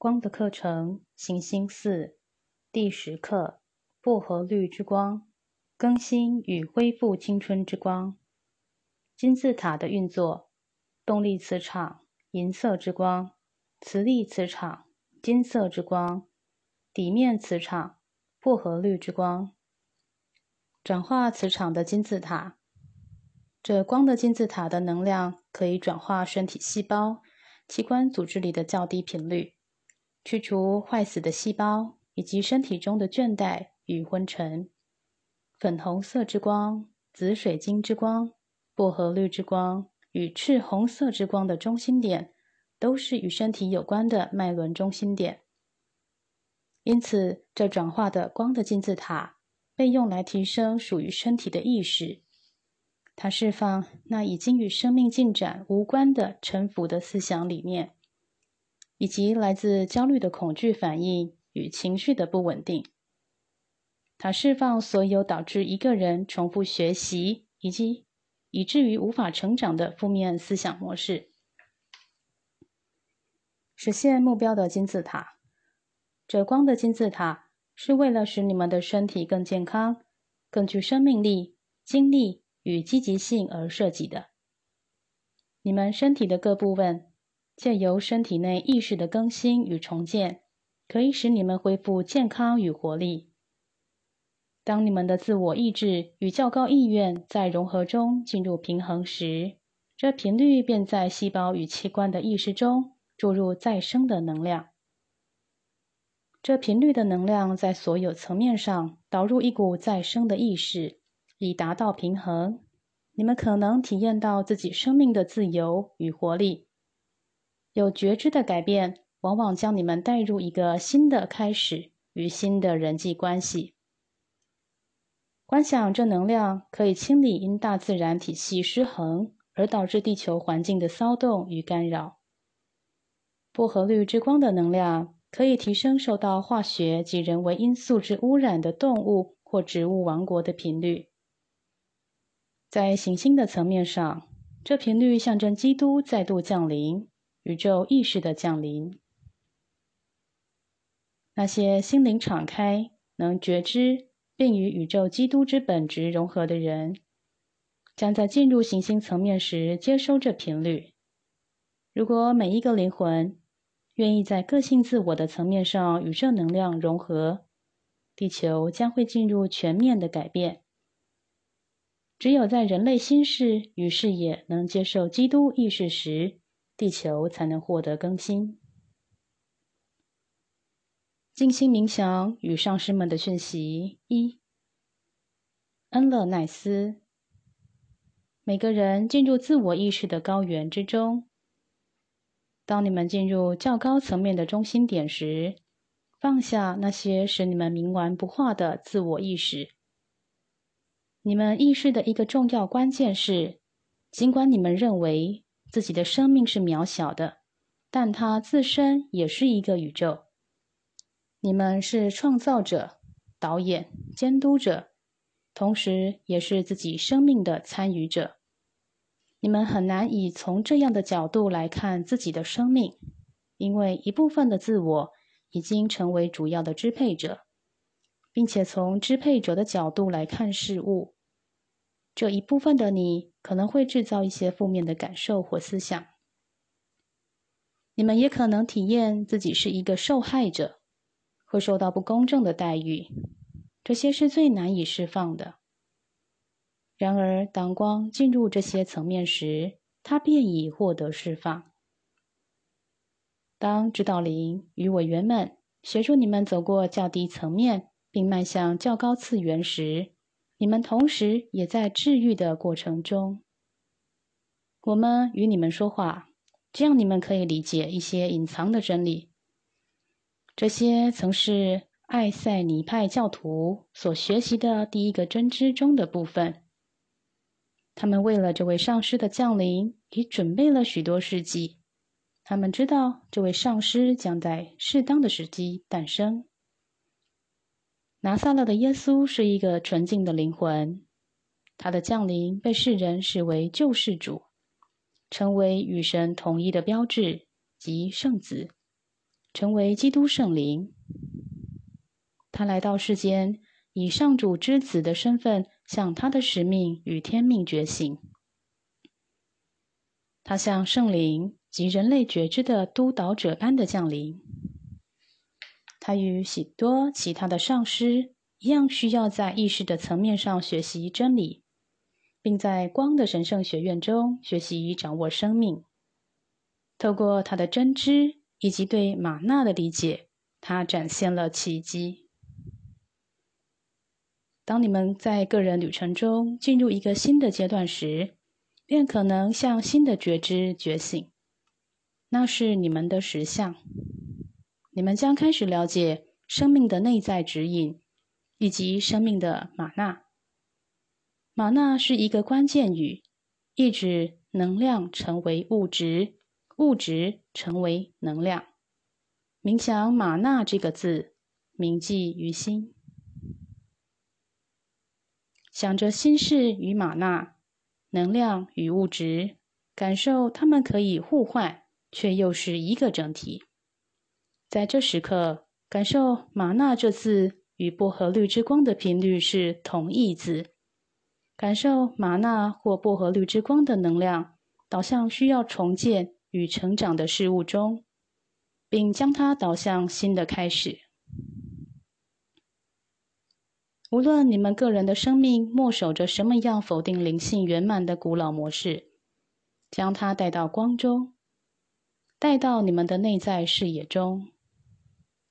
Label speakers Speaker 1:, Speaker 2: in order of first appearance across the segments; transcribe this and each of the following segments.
Speaker 1: 光的课程，行星四第十课：薄荷绿之光，更新与恢复青春之光。金字塔的运作：动力磁场，银色之光；磁力磁场，金色之光；底面磁场，薄荷绿之光。转化磁场的金字塔，这光的金字塔的能量可以转化身体细胞、器官组织里的较低频率。去除坏死的细胞以及身体中的倦怠与昏沉。粉红色之光、紫水晶之光、薄荷绿之光与赤红色之光的中心点，都是与身体有关的脉轮中心点。因此，这转化的光的金字塔被用来提升属于身体的意识。它释放那已经与生命进展无关的沉浮的思想理念。以及来自焦虑的恐惧反应与情绪的不稳定，它释放所有导致一个人重复学习以及以至于无法成长的负面思想模式。实现目标的金字塔，这光的金字塔是为了使你们的身体更健康、更具生命力、精力与积极性而设计的。你们身体的各部分。借由身体内意识的更新与重建，可以使你们恢复健康与活力。当你们的自我意志与较高意愿在融合中进入平衡时，这频率便在细胞与器官的意识中注入再生的能量。这频率的能量在所有层面上导入一股再生的意识，以达到平衡。你们可能体验到自己生命的自由与活力。有觉知的改变，往往将你们带入一个新的开始与新的人际关系。观想这能量可以清理因大自然体系失衡而导致地球环境的骚动与干扰。薄荷绿之光的能量可以提升受到化学及人为因素之污染的动物或植物王国的频率。在行星的层面上，这频率象征基督再度降临。宇宙意识的降临，那些心灵敞开、能觉知并与宇宙基督之本质融合的人，将在进入行星层面时接收这频率。如果每一个灵魂愿意在个性自我的层面上与这能量融合，地球将会进入全面的改变。只有在人类心事与视野能接受基督意识时，地球才能获得更新。静心冥想与上师们的讯息一：恩勒奈斯。每个人进入自我意识的高原之中。当你们进入较高层面的中心点时，放下那些使你们冥顽不化的自我意识。你们意识的一个重要关键是，尽管你们认为。自己的生命是渺小的，但它自身也是一个宇宙。你们是创造者、导演、监督者，同时也是自己生命的参与者。你们很难以从这样的角度来看自己的生命，因为一部分的自我已经成为主要的支配者，并且从支配者的角度来看事物。这一部分的你可能会制造一些负面的感受或思想。你们也可能体验自己是一个受害者，会受到不公正的待遇。这些是最难以释放的。然而，当光进入这些层面时，它便已获得释放。当指导灵与委员们协助你们走过较低层面，并迈向较高次元时，你们同时也在治愈的过程中。我们与你们说话，这样你们可以理解一些隐藏的真理。这些曾是艾塞尼派教徒所学习的第一个真知中的部分。他们为了这位上师的降临，已准备了许多世纪。他们知道这位上师将在适当的时机诞生。拿撒勒的耶稣是一个纯净的灵魂，他的降临被世人视为救世主，成为与神统一的标志及圣子。成为基督圣灵。他来到世间，以上主之子的身份，向他的使命与天命觉醒。他像圣灵及人类觉知的督导者般的降临。他与许多其他的上师一样，需要在意识的层面上学习真理，并在光的神圣学院中学习掌握生命。透过他的真知以及对玛纳的理解，他展现了奇迹。当你们在个人旅程中进入一个新的阶段时，便可能向新的觉知觉醒。那是你们的实相。你们将开始了解生命的内在指引，以及生命的玛纳。玛纳是一个关键语，意指能量成为物质，物质成为能量。冥想“玛纳”这个字，铭记于心。想着心事与玛纳，能量与物质，感受它们可以互换，却又是一个整体。在这时刻，感受玛纳这字与薄荷绿之光的频率是同义字。感受玛纳或薄荷绿之光的能量导向需要重建与成长的事物中，并将它导向新的开始。无论你们个人的生命默守着什么样否定灵性圆满的古老模式，将它带到光中，带到你们的内在视野中，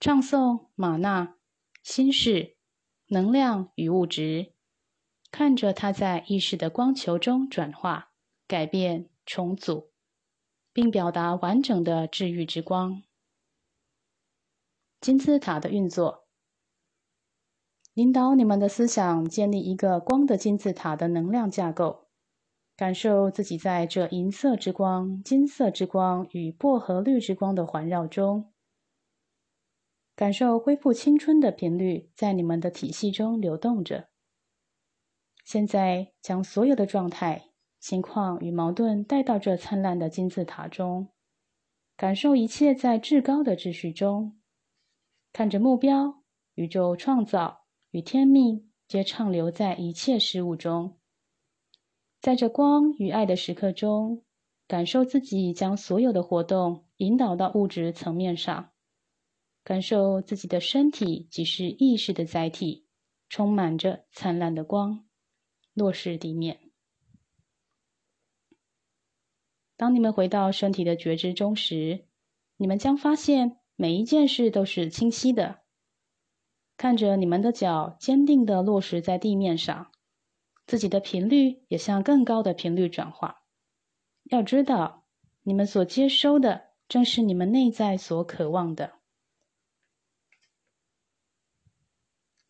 Speaker 1: 唱诵玛纳、心事、能量与物质，看着它在意识的光球中转化、改变、重组，并表达完整的治愈之光。金字塔的运作。引导你们的思想建立一个光的金字塔的能量架构，感受自己在这银色之光、金色之光与薄荷绿之光的环绕中，感受恢复青春的频率在你们的体系中流动着。现在将所有的状态、情况与矛盾带到这灿烂的金字塔中，感受一切在至高的秩序中，看着目标、宇宙创造。与天命皆畅流在一切事物中，在这光与爱的时刻中，感受自己将所有的活动引导到物质层面上，感受自己的身体即是意识的载体，充满着灿烂的光，落实地面。当你们回到身体的觉知中时，你们将发现每一件事都是清晰的。看着你们的脚坚定的落实在地面上，自己的频率也向更高的频率转化。要知道，你们所接收的正是你们内在所渴望的。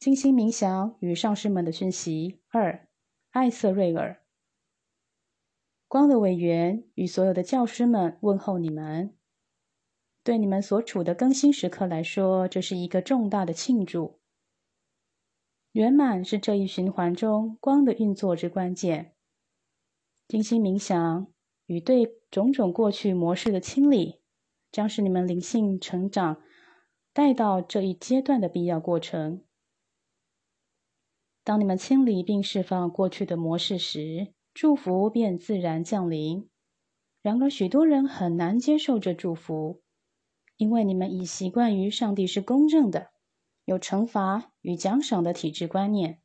Speaker 1: 精心冥想与上师们的讯息二：艾瑟瑞尔，光的委员与所有的教师们问候你们。对你们所处的更新时刻来说，这是一个重大的庆祝。圆满是这一循环中光的运作之关键。精心冥想与对种种过去模式的清理，将是你们灵性成长带到这一阶段的必要过程。当你们清理并释放过去的模式时，祝福便自然降临。然而，许多人很难接受这祝福，因为你们已习惯于上帝是公正的。有惩罚与奖赏的体制观念，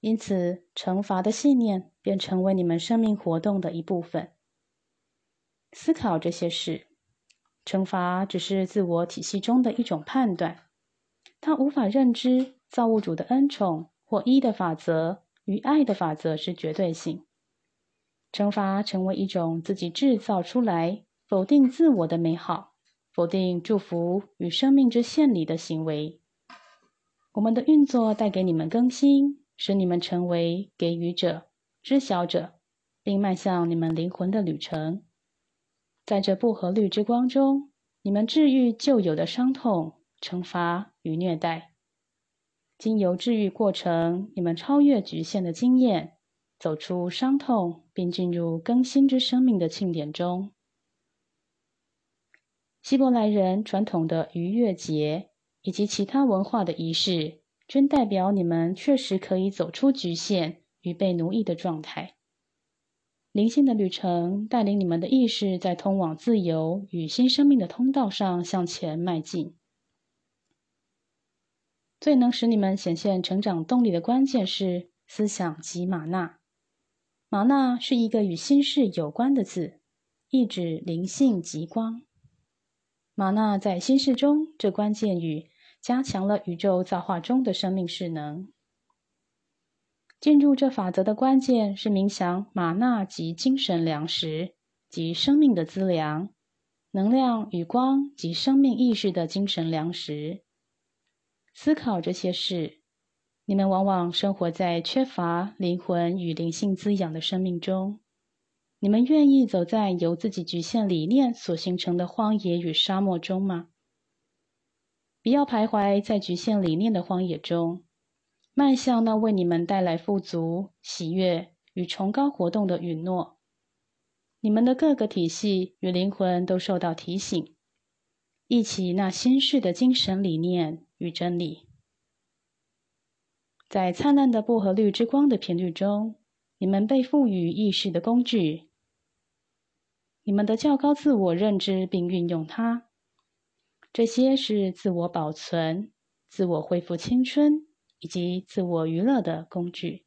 Speaker 1: 因此惩罚的信念便成为你们生命活动的一部分。思考这些事，惩罚只是自我体系中的一种判断，它无法认知造物主的恩宠或一的法则与爱的法则是绝对性。惩罚成为一种自己制造出来否定自我的美好。否定祝福与生命之献礼的行为。我们的运作带给你们更新，使你们成为给予者、知晓者，并迈向你们灵魂的旅程。在这薄荷绿之光中，你们治愈旧有的伤痛、惩罚与虐待。经由治愈过程，你们超越局限的经验，走出伤痛，并进入更新之生命的庆典中。希伯来人传统的逾越节以及其他文化的仪式，均代表你们确实可以走出局限与被奴役的状态。灵性的旅程带领你们的意识在通往自由与新生命的通道上向前迈进。最能使你们显现成长动力的关键是思想及玛纳。玛纳是一个与心事有关的字，意指灵性极光。玛纳在心事中，这关键语加强了宇宙造化中的生命势能。进入这法则的关键是冥想玛纳及精神粮食及生命的资粮，能量与光及生命意识的精神粮食。思考这些事。你们往往生活在缺乏灵魂与灵性滋养的生命中。你们愿意走在由自己局限理念所形成的荒野与沙漠中吗？不要徘徊在局限理念的荒野中，迈向那为你们带来富足、喜悦与崇高活动的允诺。你们的各个体系与灵魂都受到提醒，忆起那新式的精神理念与真理。在灿烂的薄荷绿之光的频率中，你们被赋予意识的工具，你们的较高自我认知并运用它。这些是自我保存、自我恢复青春以及自我娱乐的工具。